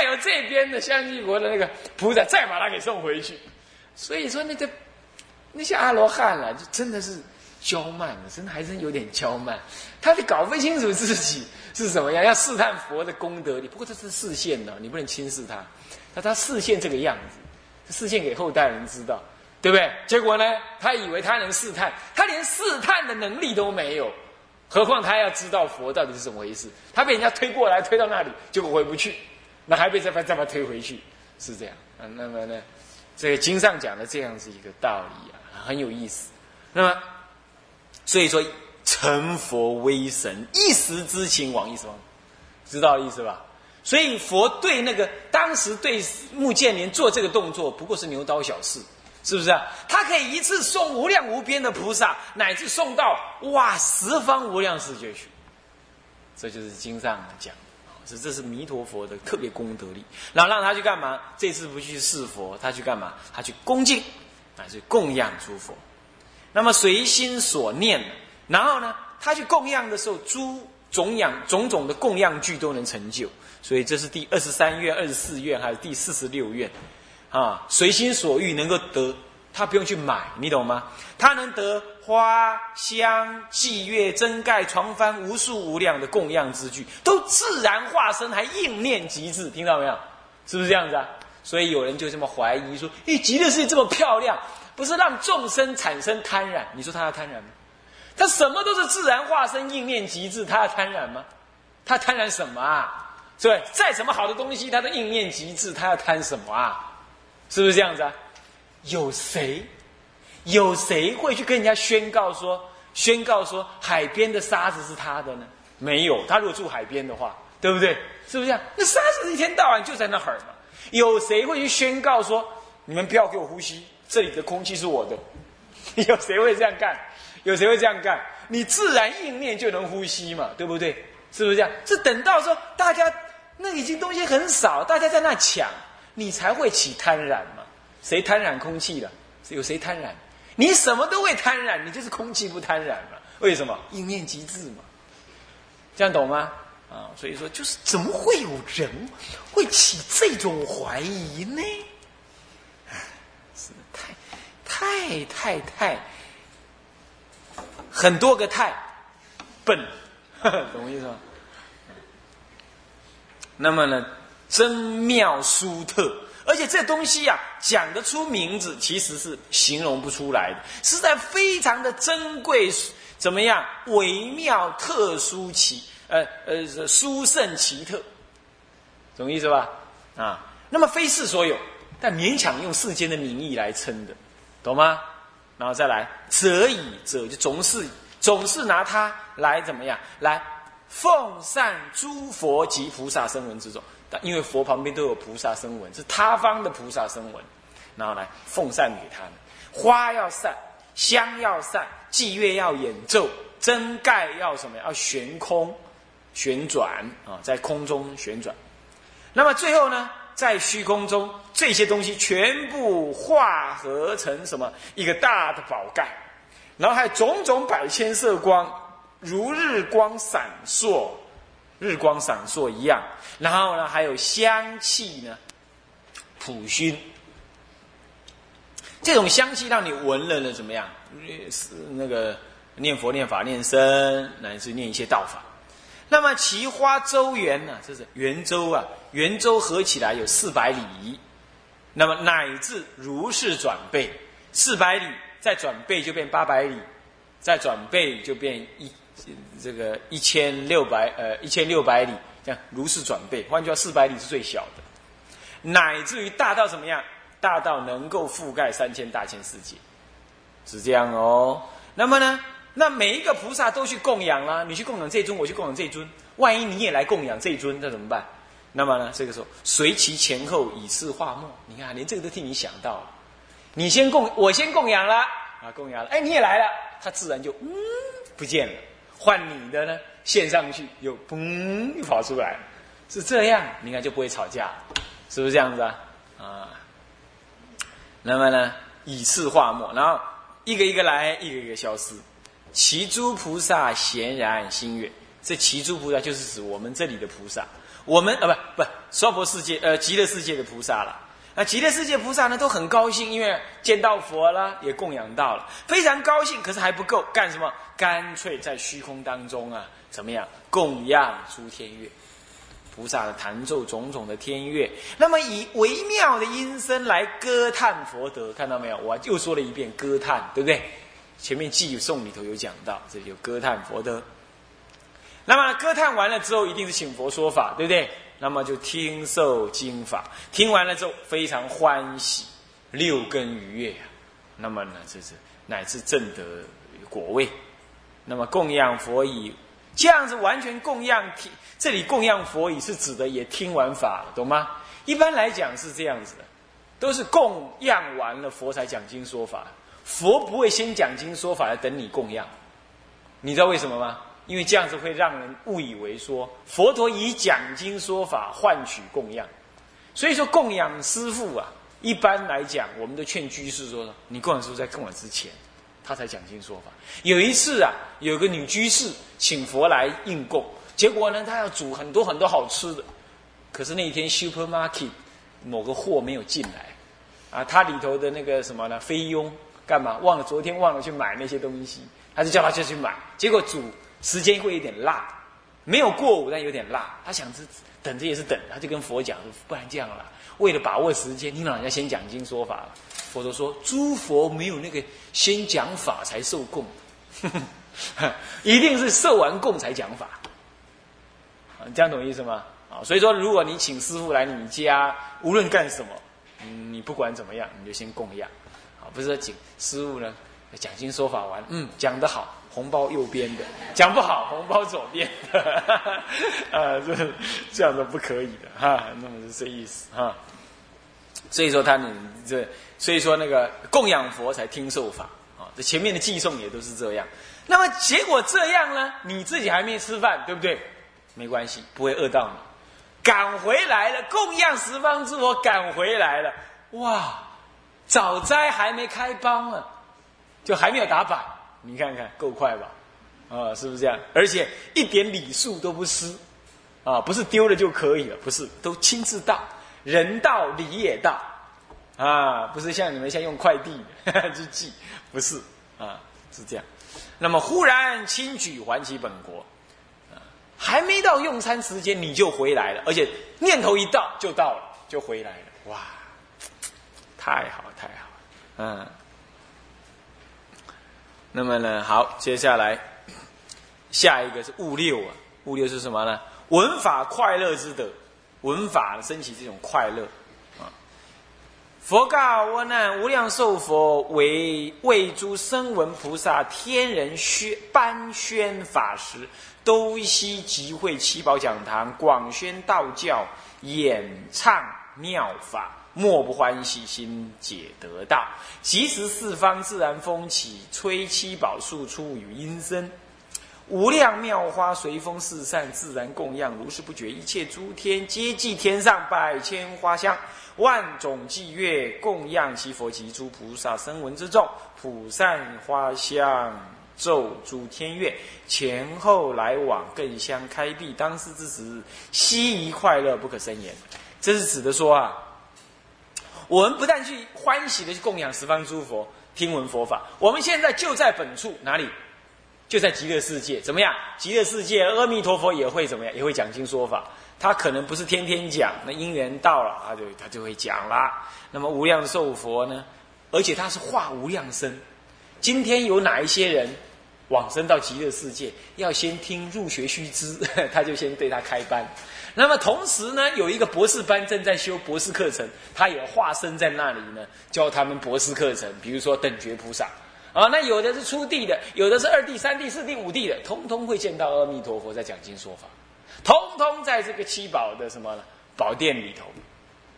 再有这边的香积国的那个菩萨再把他给送回去。所以说那个那些阿罗汉啊，就真的是娇慢了，真的还真有点娇慢。他得搞不清楚自己是什么样，要试探佛的功德力。不过这是视线呢，你不能轻视他。那他视线这个样子，视线给后代人知道，对不对？结果呢，他以为他能试探，他连试探的能力都没有。何况他要知道佛到底是怎么回事，他被人家推过来，推到那里，结果回不去，那还被再把再把推回去，是这样啊？那么呢，这个经上讲的这样子一个道理啊，很有意思。那么，所以说成佛威神，一时之情往一时忘，知道意思吧？所以佛对那个当时对穆建连做这个动作，不过是牛刀小事。是不是啊？他可以一次送无量无边的菩萨，乃至送到哇十方无量世界去。这就是经上讲，这是弥陀佛的特别功德力。然后让他去干嘛？这次不去侍佛，他去干嘛？他去恭敬，啊，去供养诸佛。那么随心所念，然后呢，他去供养的时候，诸种养种种的供养具都能成就。所以这是第二十三愿、二十四愿，还是第四十六愿？啊，随心所欲能够得，他不用去买，你懂吗？他能得花香祭月真盖床幡无数无量的供养之具，都自然化身，还应念极致，听到没有？是不是这样子啊？所以有人就这么怀疑说：，咦，极乐世界这么漂亮，不是让众生产生贪染？你说他要贪染吗？他什么都是自然化身，应念极致，他要贪染吗？他贪染什么啊？对，再怎么好的东西，他都应念极致，他要贪什么啊？是不是这样子啊？有谁，有谁会去跟人家宣告说，宣告说海边的沙子是他的呢？没有，他如果住海边的话，对不对？是不是这样？那沙子一天到晚就在那儿嘛。有谁会去宣告说，你们不要给我呼吸，这里的空气是我的？有谁会这样干？有谁会这样干？你自然应念就能呼吸嘛，对不对？是不是这样？是等到说大家那已经东西很少，大家在那抢。你才会起贪染嘛？谁贪染空气了？有谁贪染？你什么都会贪染，你就是空气不贪染嘛？为什么？应念即至嘛？这样懂吗？啊，所以说就是怎么会有人会起这种怀疑呢？是太太太太很多个太笨，懂我意思吗？那么呢？真妙殊特，而且这东西呀，讲得出名字，其实是形容不出来的，实在非常的珍贵，怎么样？微妙、特殊、奇，呃呃，殊胜奇特，懂意思吧？啊，那么非世所有，但勉强用世间的名义来称的，懂吗？然后再来，则以则就总是总是拿它来怎么样？来奉善诸佛及菩萨声闻之中因为佛旁边都有菩萨声闻，是他方的菩萨声闻，然后来奉善给他们。花要散，香要散，祭月要演奏，真盖要什么？要悬空，旋转啊，在空中旋转。那么最后呢，在虚空中，这些东西全部化合成什么？一个大的宝盖，然后还有种种百千色光，如日光闪烁。日光闪烁一样，然后呢，还有香气呢，普熏。这种香气让你闻了呢，怎么样？是那个念佛、念法、念僧，乃至念一些道法。那么奇花周圆呢？这是圆周啊，圆周合起来有四百里。那么乃至如是转倍，四百里再转倍就变八百里，再转倍就变一。这个一千六百呃一千六百里，这样如是转倍，换句话四百里是最小的，乃至于大到怎么样？大到能够覆盖三千大千世界，是这样哦。那么呢，那每一个菩萨都去供养啦，你去供养这尊，我去供养这尊，万一你也来供养这尊，那怎么办？那么呢，这个时候随其前后以示化末，你看连这个都替你想到了，你先供，我先供养了啊，供养了，哎，你也来了，他自然就嗯不见了。换你的呢，献上去又嘣又跑出来，是这样，你看就不会吵架，是不是这样子啊？啊，那么呢，以次化末，然后一个一个来，一个一个消失。其诸菩萨显然心悦，这其诸菩萨就是指我们这里的菩萨，我们啊不不，娑婆世界呃极乐世界的菩萨了。那极乐世界菩萨呢都很高兴，因为见到佛了，也供养到了，非常高兴。可是还不够，干什么？干脆在虚空当中啊，怎么样供养诸天乐？菩萨的弹奏种种的天乐，那么以微妙的音声来歌叹佛德，看到没有？我又说了一遍歌叹，对不对？前面寄颂里头有讲到，这里有歌叹佛德。那么歌叹完了之后，一定是请佛说法，对不对？那么就听受经法，听完了之后非常欢喜，六根愉悦啊。那么呢，这是乃至正得果位。那么供养佛以这样子完全供养听，这里供养佛以是指的也听完法了，懂吗？一般来讲是这样子的，都是供养完了佛才讲经说法，佛不会先讲经说法来等你供养，你知道为什么吗？因为这样子会让人误以为说佛陀以讲经说法换取供养，所以说供养师父啊，一般来讲我们都劝居士说，你供养师父在供养之前。他才讲经说法。有一次啊，有个女居士请佛来应供，结果呢，她要煮很多很多好吃的。可是那一天 supermarket 某个货没有进来，啊，他里头的那个什么呢，菲佣干嘛忘了？昨天忘了去买那些东西，他就叫他就去买。结果煮时间会有点辣，没有过午，但有点辣。他想是等着也是等，他就跟佛讲：“不然这样了，为了把握时间，你老人家先讲经说法了。”佛陀说：“诸佛没有那个先讲法才受供，一定是受完供才讲法。啊，这样懂意思吗？啊，所以说，如果你请师傅来你家，无论干什么，你不管怎么样，你就先供养。啊，不是说请师傅呢讲经说法完，嗯，讲得好，红包右边的；讲不好，红包左边的。啊，这这样都不可以的哈。那么是这意思哈。所以说，他们这。”所以说，那个供养佛才听受法啊，这前面的寄送也都是这样。那么结果这样呢？你自己还没吃饭，对不对？没关系，不会饿到你。赶回来了，供养十方之佛赶回来了，哇！早斋还没开帮呢，就还没有打板。你看看，够快吧？啊，是不是这样？而且一点礼数都不失啊，不是丢了就可以了，不是，都亲自到，人到礼也到。啊，不是像你们像用快递去寄，不是啊，是这样。那么忽然轻举还其本国，啊，还没到用餐时间你就回来了，而且念头一到就到了，就回来了，哇，太好太好，嗯。那么呢，好，接下来下一个是物六啊，物六是什么呢？文法快乐之德，文法升起这种快乐。啊佛告我呢，无量寿佛为为诸声闻菩萨、天人宣颁宣法时，都悉集会七宝讲堂，广宣道教，演唱妙法，莫不欢喜心解得道。即时四方自然风起，吹七宝树出与音声，无量妙花随风四散，自然供养，如是不绝。一切诸天皆祭天上百千花香。万种祭乐供养其佛及诸菩萨声闻之众，普散花香奏诸天乐，前后来往更相开闭。当时之时，悉宜快乐不可胜言。这是指的说啊，我们不但去欢喜的去供养十方诸佛，听闻佛法，我们现在就在本处哪里？就在极乐世界，怎么样？极乐世界，阿弥陀佛也会怎么样？也会讲经说法。他可能不是天天讲，那因缘到了，他就他就会讲啦。那么无量寿佛呢？而且他是化无量身。今天有哪一些人往生到极乐世界，要先听入学须知，他就先对他开班。那么同时呢，有一个博士班正在修博士课程，他也化身在那里呢，教他们博士课程。比如说等觉菩萨啊，那有的是初地的，有的是二地、三地、四地、五地的，通通会见到阿弥陀佛在讲经说法。通通在这个七宝的什么宝殿里头，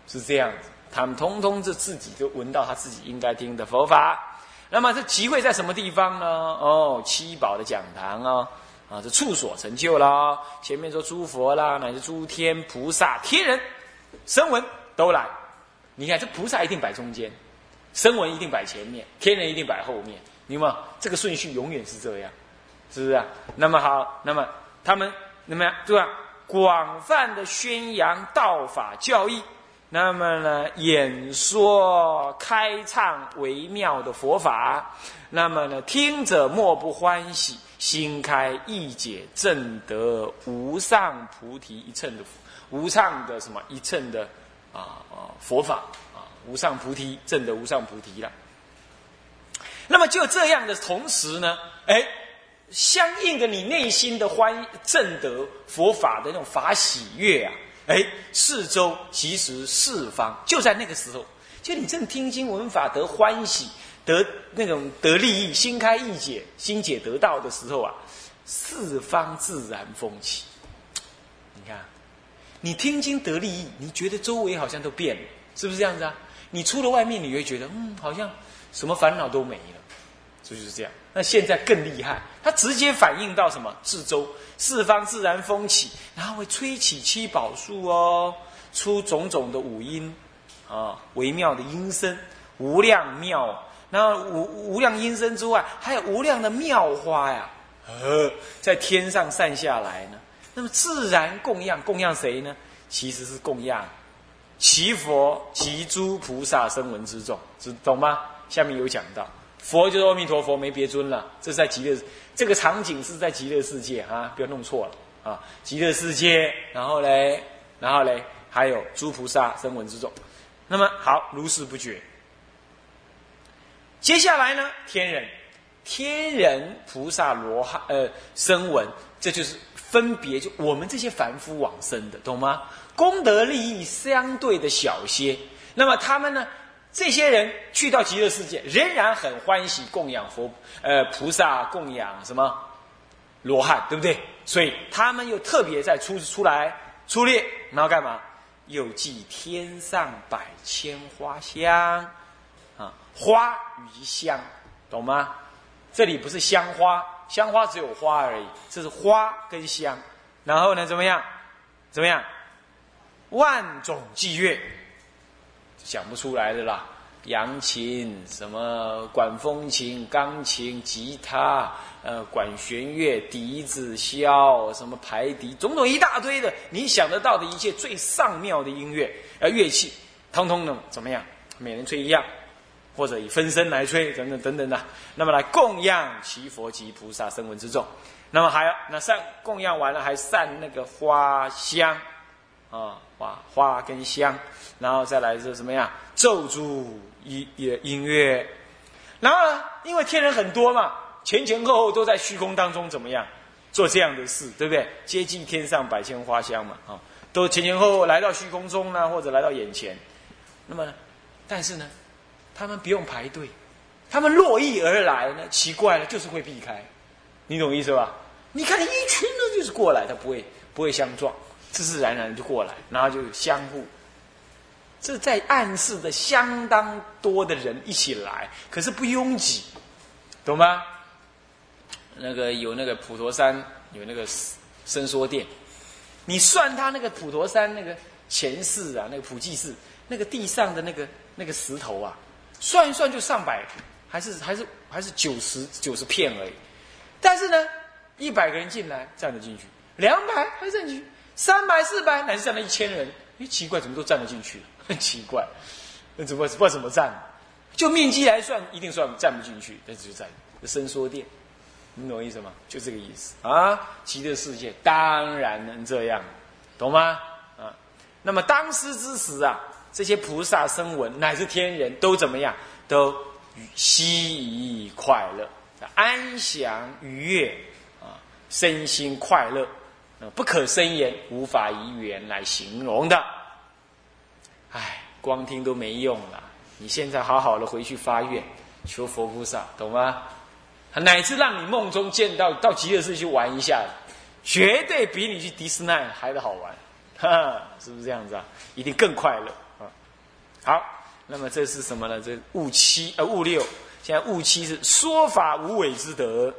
是这样子。他们通通是自己就闻到他自己应该听的佛法。那么这集会在什么地方呢？哦，七宝的讲堂啊，啊，这处所成就啦。前面说诸佛啦，乃至诸天菩萨、天人、声闻都来。你看这菩萨一定摆中间，声闻一定摆前面，天人一定摆后面。明白？这个顺序永远是这样，是不是啊？那么好，那么他们。那么对吧？广泛的宣扬道法教义，那么呢，演说开唱微妙的佛法，那么呢，听者莫不欢喜，心开意解，正得无上菩提一乘的无上的什么一乘的啊啊佛法啊，无上菩提正得无上菩提了。那么就这样的同时呢，哎。相应的，你内心的欢正得佛法的那种法喜悦啊，哎，四周其实四方就在那个时候，就你正听经闻法得欢喜，得那种得利益，心开意解，心解得道的时候啊，四方自然风起。你看，你听经得利益，你觉得周围好像都变了，是不是这样子啊？你出了外面，你会觉得，嗯，好像什么烦恼都没了。这就是这样。那现在更厉害，它直接反映到什么？四周四方自然风起，然后会吹起七宝树哦，出种种的五音啊，微妙的音声，无量妙。然后无无量音声之外，还有无量的妙花呀，呃，在天上散下来呢。那么自然供养，供养谁呢？其实是供养祈佛及诸菩萨声闻之众，知懂吗？下面有讲到。佛就是阿弥陀佛，没别尊了。这是在极乐，这个场景是在极乐世界啊，不要弄错了啊！极乐世界，然后嘞，然后嘞，还有诸菩萨声闻之众。那么好，如是不绝。接下来呢，天人，天人菩萨罗汉呃声闻，这就是分别就我们这些凡夫往生的，懂吗？功德利益相对的小些，那么他们呢？这些人去到极乐世界，仍然很欢喜供养佛，呃，菩萨供养什么罗汉，对不对？所以他们又特别在出出来出列，然后干嘛？又祭天上百千花香，花与香，懂吗？这里不是香花，香花只有花而已，这是花跟香。然后呢，怎么样？怎么样？万种祭乐。想不出来的啦，扬琴、什么管风琴、钢琴、吉他，呃，管弦乐、笛子、箫，什么排笛，种种一大堆的，你想得到的一切最上妙的音乐，呃，乐器，通通的怎么样？每人吹一样，或者以分身来吹，等等等等的，那么来供养其佛及菩萨声闻之众。那么还要那散供养完了，还散那个花香。啊，花花跟香，然后再来是什么呀？咒诅音音音乐，然后呢？因为天人很多嘛，前前后后都在虚空当中怎么样做这样的事，对不对？接近天上百千花香嘛，啊，都前前后后来到虚空中呢，或者来到眼前。那么，但是呢，他们不用排队，他们络绎而来呢，奇怪了，就是会避开，你懂意思吧？你看，一群人就是过来，他不会不会相撞。自自然然就过来，然后就相互，这在暗示着相当多的人一起来，可是不拥挤，懂吗？那个有那个普陀山有那个伸缩殿，你算他那个普陀山那个前世啊，那个普济寺那个地上的那个那个石头啊，算一算就上百，还是还是还是九十九十片而已。但是呢，一百个人进来站得进去，两百还站进去。三百、四百，乃至站了一千人，哎，奇怪，怎么都站得进去？很奇怪，那怎么不知道怎么站？就面积来算，一定算站不进去，但是就站伸缩垫，你懂我意思吗？就这个意思啊！极乐世界当然能这样，懂吗？啊，那么当时之时啊，这些菩萨声闻乃至天人都怎么样？都喜怡快乐，安详愉悦啊，身心快乐。不可生言，无法以语言来形容的。唉，光听都没用了。你现在好好的回去发愿，求佛菩萨，懂吗？乃至让你梦中见到到极乐寺去玩一下，绝对比你去迪士尼还的好玩，哈哈，是不是这样子啊？一定更快乐！好，那么这是什么呢？这悟七呃悟六，现在悟七是说法无伪之德，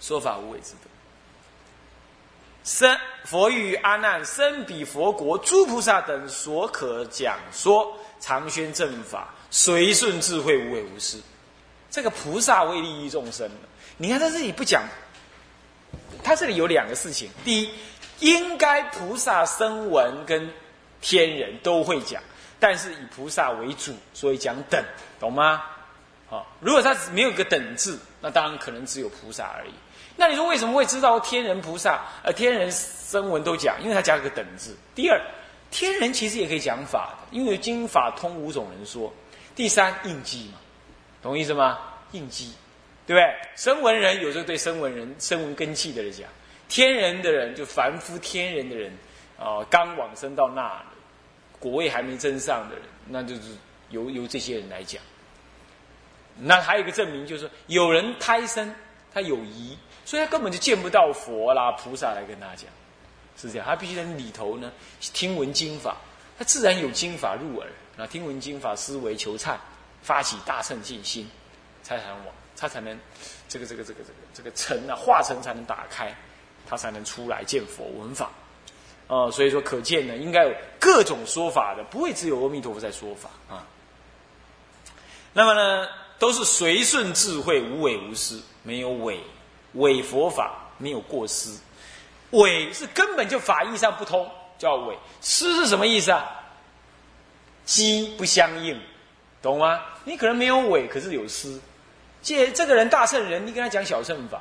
说法无伪之德。生佛与阿难生彼佛国诸菩萨等所可讲说常宣正法随顺智慧无为无失，这个菩萨为利益众生你看他这里不讲，他这里有两个事情：第一，应该菩萨声闻跟天人都会讲，但是以菩萨为主，所以讲等，懂吗？好，如果他没有个等字，那当然可能只有菩萨而已。那你说为什么会知道天人菩萨呃天人声闻都讲？因为他加了个等字。第二，天人其实也可以讲法的，因为经法通五种人说。第三，应机嘛，懂意思吗？应机，对不对？声闻人有时候对声闻人、声闻根器的人讲，天人的人就凡夫天人的人啊，刚往生到那果位还没增上的人，那就是由由这些人来讲。那还有一个证明，就是有人胎生他有疑，所以他根本就见不到佛啦、菩萨来跟他讲，是这样。他必须在里头呢听闻经法，他自然有经法入耳。那听闻经法，思维求忏，发起大乘信心，才能往，他才能这个这个这个这个这个尘啊化尘才能打开，他才能出来见佛闻法。哦，所以说可见呢，应该有各种说法的，不会只有阿弥陀佛在说法啊。那么呢？都是随顺智慧，无伪无失，没有伪伪佛法，没有过失。伪是根本就法义上不通，叫伪。失是什么意思啊？机不相应，懂吗？你可能没有伪，可是有失。借这个人大圣人，你跟他讲小乘法，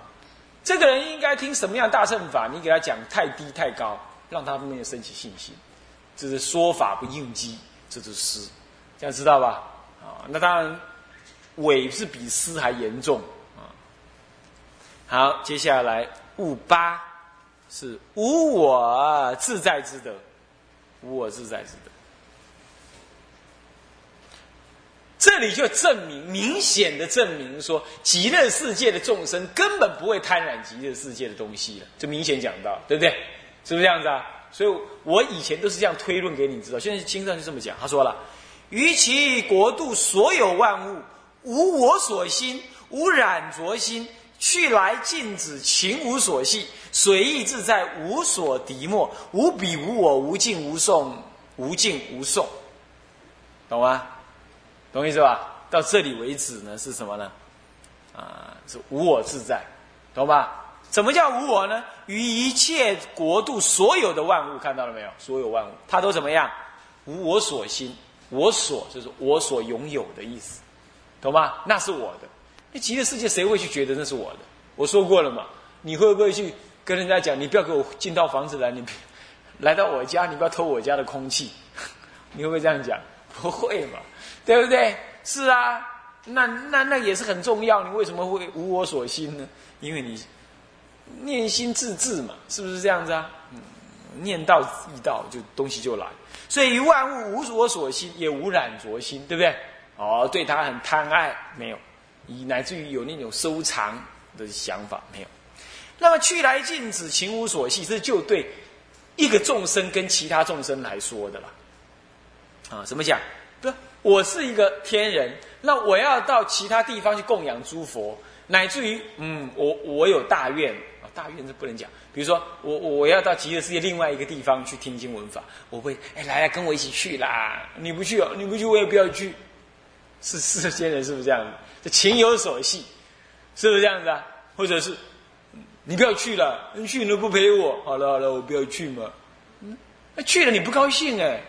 这个人应该听什么样大乘法？你给他讲太低太高，让他没有升起信心，这是说法不应机，这是失。这样知道吧？啊，那当然。伪是比思还严重啊！好，接下来悟八是无我自在之德，无我自在之德。这里就证明，明显的证明说，极乐世界的众生根本不会贪婪极乐世界的东西了。这明显讲到，对不对？是不是这样子啊？所以我以前都是这样推论给你知道。现在经上就这么讲，他说了：于其国度所有万物。无我所心，无染着心，去来尽止，情无所系，随意自在，无所敌莫，无比无我，无尽无送，无尽无送，懂吗？懂意思吧？到这里为止呢，是什么呢？啊，是无我自在，懂吧？什么叫无我呢？于一切国度所有的万物，看到了没有？所有万物，它都怎么样？无我所心，我所就是我所拥有的意思。懂吗？那是我的。那极乐世界谁会去觉得那是我的？我说过了嘛。你会不会去跟人家讲？你不要给我进到房子来，你 来到我家，你不要偷我家的空气。你会不会这样讲？不会嘛，对不对？是啊，那那那也是很重要。你为什么会无我所心呢？因为你念心自治嘛，是不是这样子啊？嗯，念道意道，就东西就来。所以万物无我所心，也无染着心，对不对？哦，对他很贪爱，没有，以乃至于有那种收藏的想法，没有。那么去来尽止，情无所系，这就对一个众生跟其他众生来说的了。啊，怎么讲？不，我是一个天人，那我要到其他地方去供养诸佛，乃至于，嗯，我我有大愿，大愿是不能讲。比如说，我我要到极乐世界另外一个地方去听经闻法，我会，哎，来来，跟我一起去啦！你不去哦，你不去，我也不要去。是世间人是不是这样子？这情有所系，是不是这样子啊？或者是你不要去了，你去你都不陪我。好了好了，我不要去嘛。那去了你不高兴哎？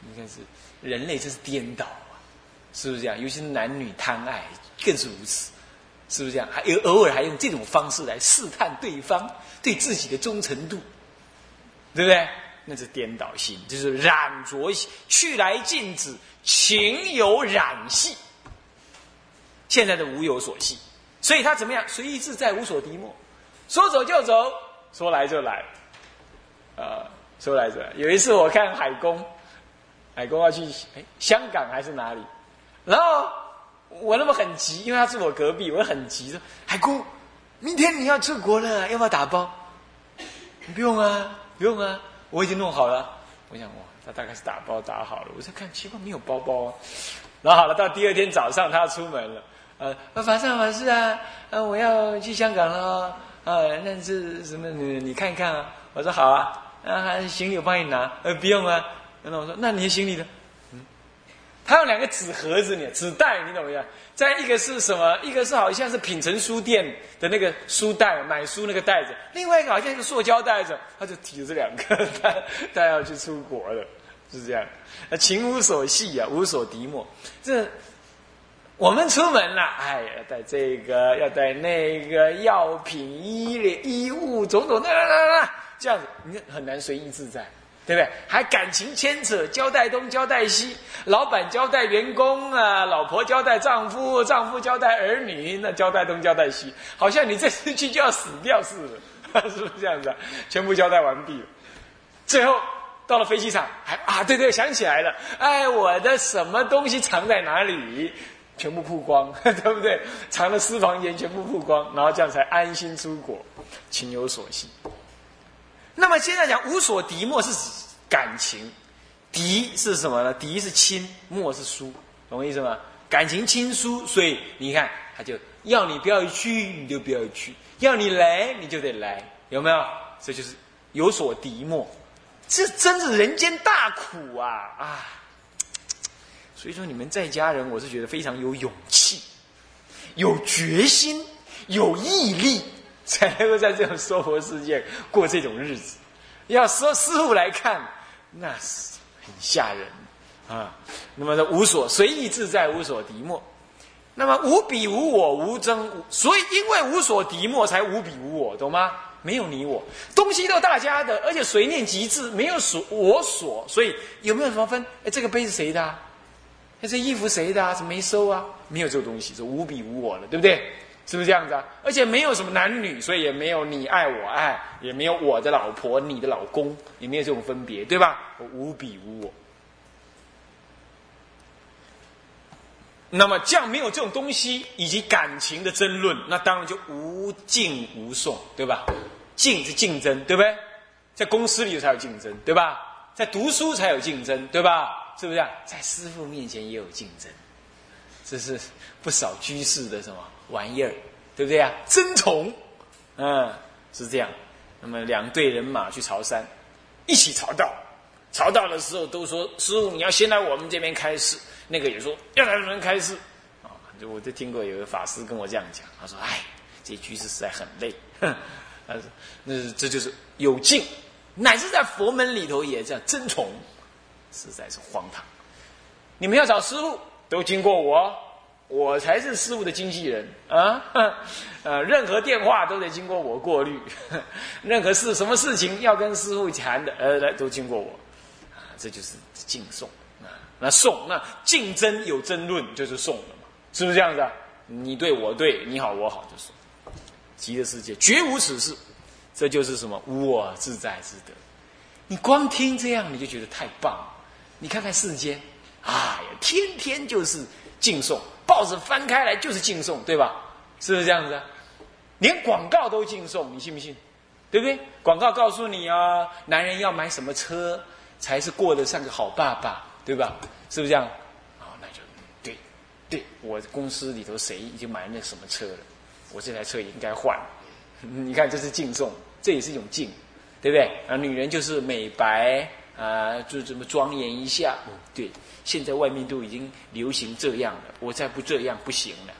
你看是人类真是颠倒啊，是不是这样？尤其是男女贪爱更是如此，是不是这样？还有偶尔还用这种方式来试探对方对自己的忠诚度，对不对？那是颠倒心，就是染着去来尽止。情有染系，现在的无有所系，所以他怎么样？随意自在，无所敌莫，说走就走，说来就来，啊，说来就来。有一次我看海公，海公要去哎香港还是哪里，然后我那么很急，因为他住我隔壁，我很急说：“海姑，明天你要出国了，要不要打包？”不用啊，不用啊，我已经弄好了。我想哇。他大概是打包打好了，我在看奇怪没有包包啊，然后好了，到第二天早上他出门了，呃，法上法师啊，呃，我要去香港了，啊，那是什么？你你看一看啊。我说好啊，啊，行李我帮你拿，呃，不用啊。然后我说那你的行李呢？他，有两个纸盒子呢，纸袋，你懂不懂？再一个是什么？一个是好像是品城书店的那个书袋，买书那个袋子；另外一个好像一个塑胶袋子，他就提着这两个，他他要去出国了，是这样。那情无所系啊，无所敌没。这我们出门了，哎呀，带这个，要带那个药品、衣、衣物，种种，那那那那，这样子你很难随意自在。对不对？还感情牵扯，交代东交代西，老板交代员工啊，老婆交代丈夫，丈夫交代儿女，那交代东交代西，好像你这次去就要死掉似的，是不是这样子？全部交代完毕了，最后到了飞机场，还啊，对对，想起来了，哎，我的什么东西藏在哪里？全部曝光，对不对？藏的私房钱全部曝光，然后这样才安心出国，情有所系。那么现在讲无所敌莫是指感情，敌是什么呢？敌是亲，莫是疏，懂我意思吗？感情亲疏，所以你看他就要你不要去，你就不要去；要你来，你就得来，有没有？这就是有所敌莫，这真是人间大苦啊啊！所以说你们在家人，我是觉得非常有勇气、有决心、有毅力。才能够在这种娑婆世界过这种日子。要说师傅来看，那是很吓人啊。那么，无所随意自在，无所敌莫。那么，无比无我，无争。所以，因为无所敌莫，才无比无我，懂吗？没有你我，东西都大家的，而且随念即至，没有所我所。所以，有没有什么分？哎，这个杯是谁的？哎，这衣服谁的？啊？怎么没收啊？没有这个东西，是无比无我了，对不对？是不是这样子啊？而且没有什么男女，所以也没有你爱我爱，也没有我的老婆你的老公，也没有这种分别，对吧？无比无我。那么这样没有这种东西以及感情的争论，那当然就无竞无讼，对吧？竞是竞争，对不对？在公司里才有竞争，对吧？在读书才有竞争，对吧？是不是？在师傅面前也有竞争，这是不少居士的什么？玩意儿，对不对啊？争宠，嗯，是这样。那么两队人马去朝山，一起朝道。朝道的时候都说：“师傅，你要先来我们这边开示。”那个也说：“要来我们开示。”啊，就我就听过有个法师跟我这样讲，他说：“哎，这居士实在很累。”他说：“那这就是有劲，乃至在佛门里头也这样争宠，实在是荒唐。你们要找师傅，都经过我。”我才是师傅的经纪人啊！呃，任何电话都得经过我过滤，任何事什么事情要跟师傅谈的，呃，来都经过我啊！这就是敬送啊！那送那竞争有争论就是送了嘛，是不是这样子啊？你对我对，你好我好就送。极乐世界绝无此事，这就是什么我自在之德。你光听这样你就觉得太棒了，你看看世间，哎呀，天天就是敬送。报纸翻开来就是敬送，对吧？是不是这样子？连广告都敬送，你信不信？对不对？广告告诉你啊，男人要买什么车才是过得像个好爸爸，对吧？是不是这样？好，那就对，对我公司里头谁已经买了那什么车了，我这台车也应该换。你看，这是敬送，这也是一种敬，对不对？啊，女人就是美白啊，就这么庄严一下，对。现在外面都已经流行这样了，我再不这样不行了。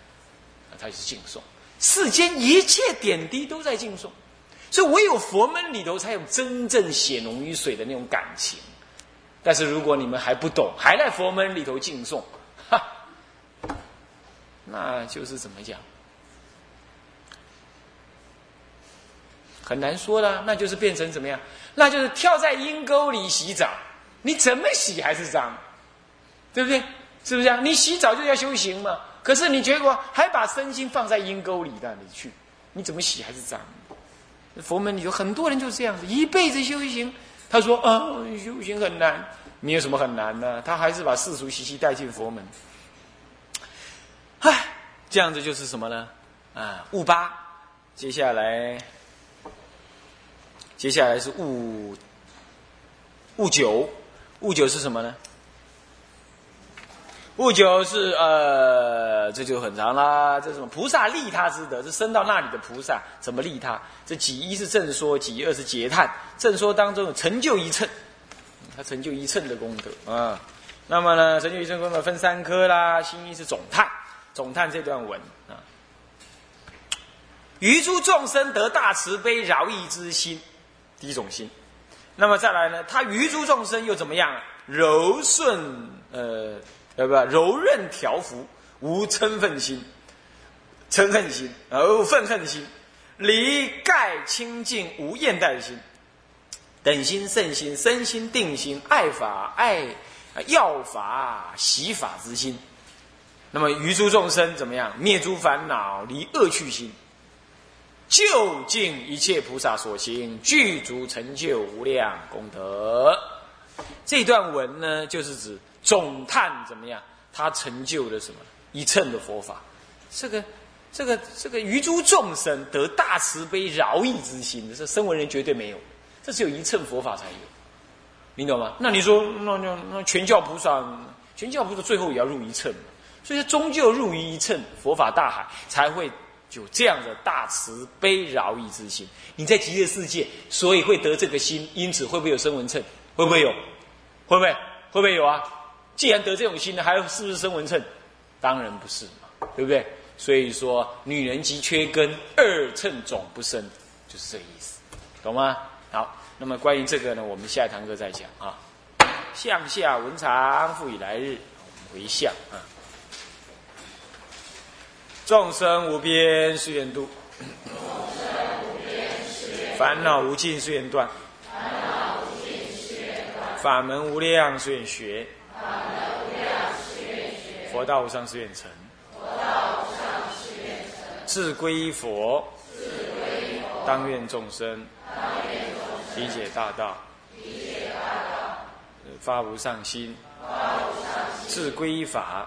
他是敬颂，世间一切点滴都在敬颂，所以唯有佛门里头才有真正血浓于水的那种感情。但是如果你们还不懂，还在佛门里头敬颂，哈，那就是怎么讲，很难说了。那就是变成怎么样？那就是跳在阴沟里洗澡，你怎么洗还是脏。对不对？是不是这样？你洗澡就要修行嘛？可是你结果还把身心放在阴沟里那里去，你怎么洗还是脏？佛门里有很多人就是这样子，一辈子修行。他说：“啊，修行很难。”你有什么很难呢？他还是把世俗习气带进佛门。唉，这样子就是什么呢？啊，误八。接下来，接下来是悟悟九。悟九是什么呢？不久是呃，这就很长啦。这什么菩萨利他之德，是升到那里的菩萨怎么利他？这几一是正说，几二是劫叹。正说当中有成就一乘，他成就一乘的功德啊。那么呢，成就一生功德分三科啦，心一是总叹，总叹这段文啊。于诸众生得大慈悲饶益之心，第一种心。那么再来呢，他于诸众生又怎么样？柔顺呃呃不柔韧调伏，无嗔恨心，嗔恨心，而愤恨心，离盖清净，无厌怠心，等心圣心，身心定心，爱法爱要法习法之心。那么于诸众生怎么样？灭诸烦恼，离恶趣心。究竟一切菩萨所行，具足成就无量功德。这段文呢，就是指总叹怎么样？他成就了什么一乘的佛法？这个、这个、这个于诸众生得大慈悲饶益之心，这声闻人绝对没有，这只有一乘佛法才有。你懂吗？那你说，那那那全教菩萨，全教菩萨最后也要入一乘嘛，所以终究入于一乘佛法大海，才会。有这样的大慈悲饶益之心，你在极乐世界，所以会得这个心，因此会不会有声闻称？会不会有？会不会？会不会有啊？既然得这种心呢，还是不是声闻称？当然不是嘛，对不对？所以说，女人即缺根，二乘总不生，就是这个意思，懂吗？好，那么关于这个呢，我们下一堂课再讲啊。向下文长复以来日，回向啊。众生无边誓愿度，烦恼无尽誓愿断，法门无量誓愿学，佛道无上誓愿成，自归佛，当愿众生。理解大道，发无上心，自归法，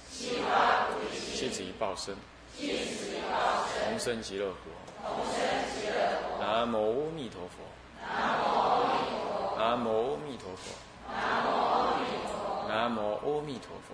弟子一报身，同生极乐国。南无阿弥陀佛。南无阿弥陀佛。南无阿弥陀佛。南无阿弥陀佛。